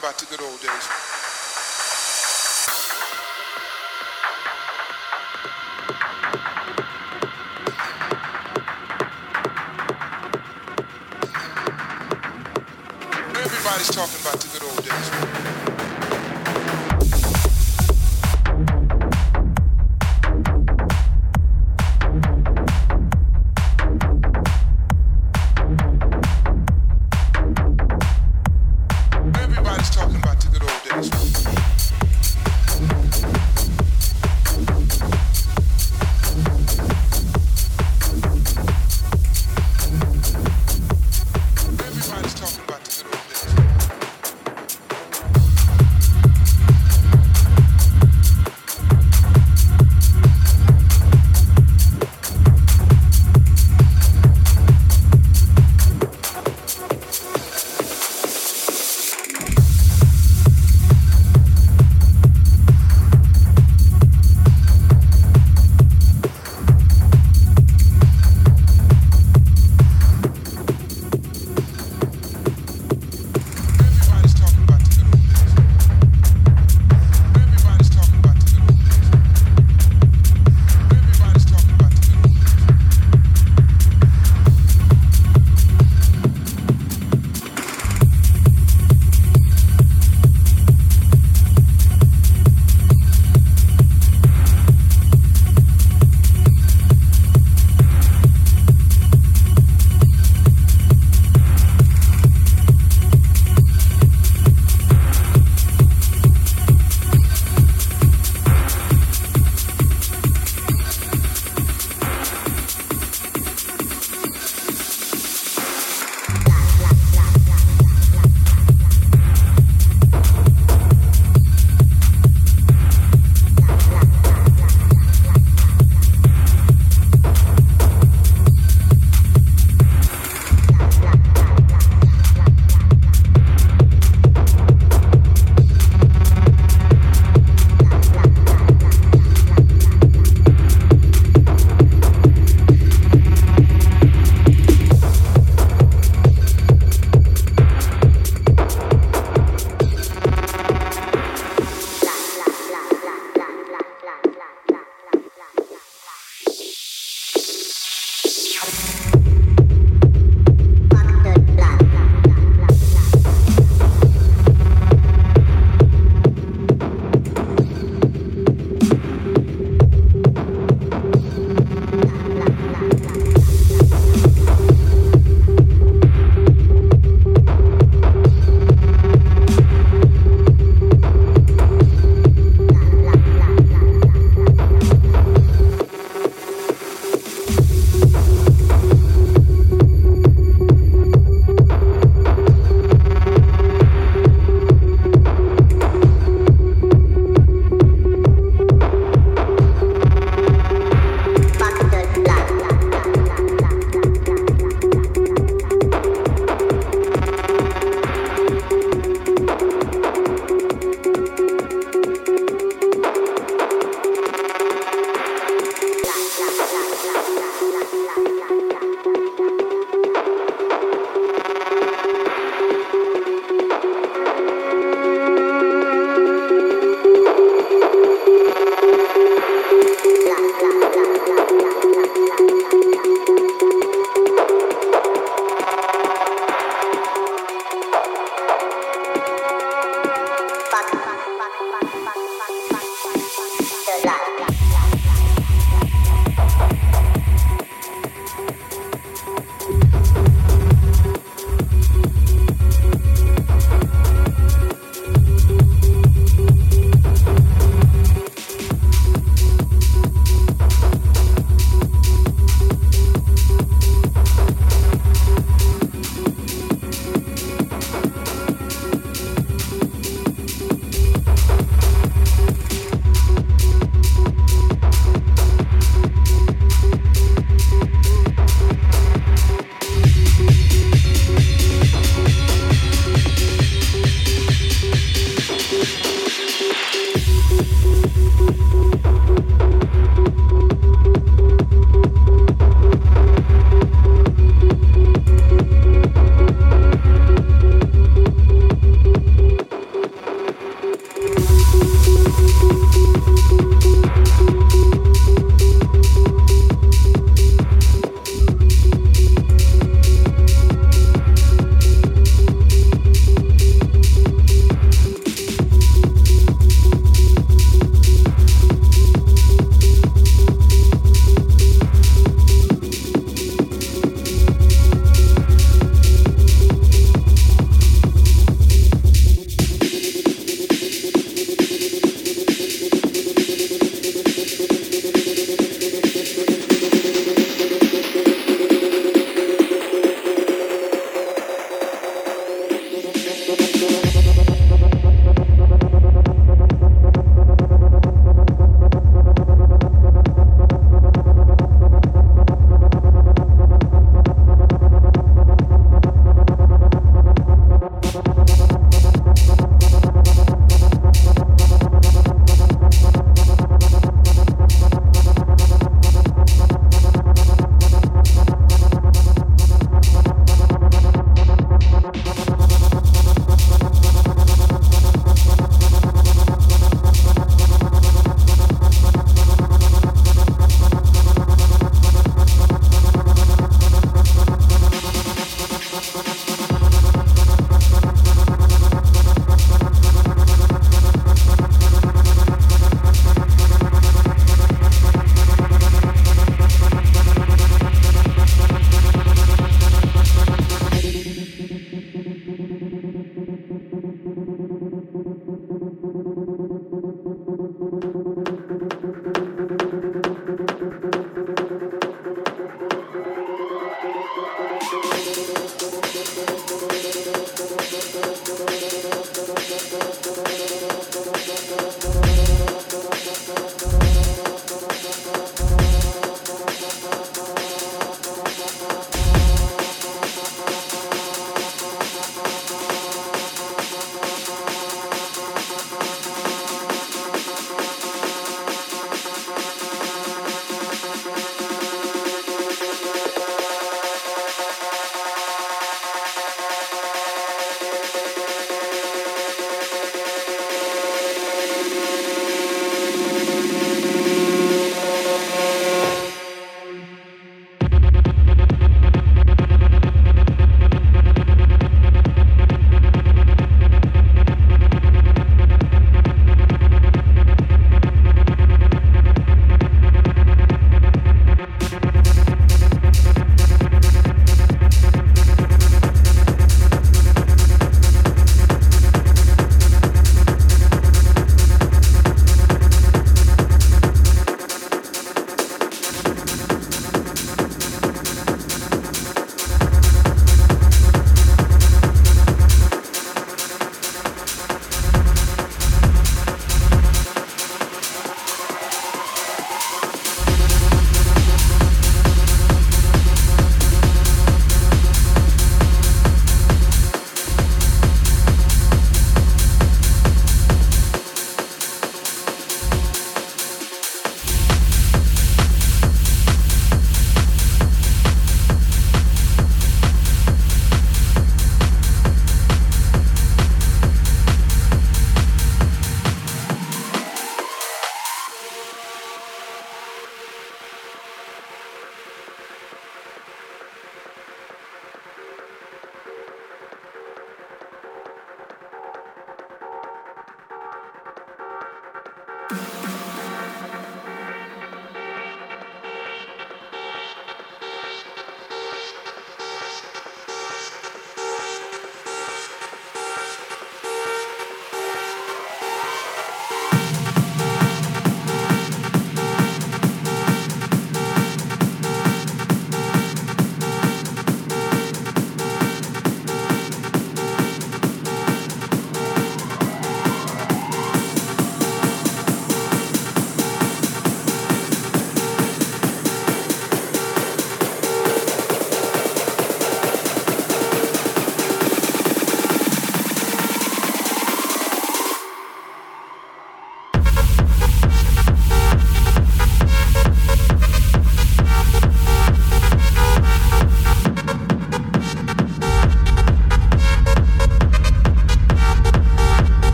back to good old days.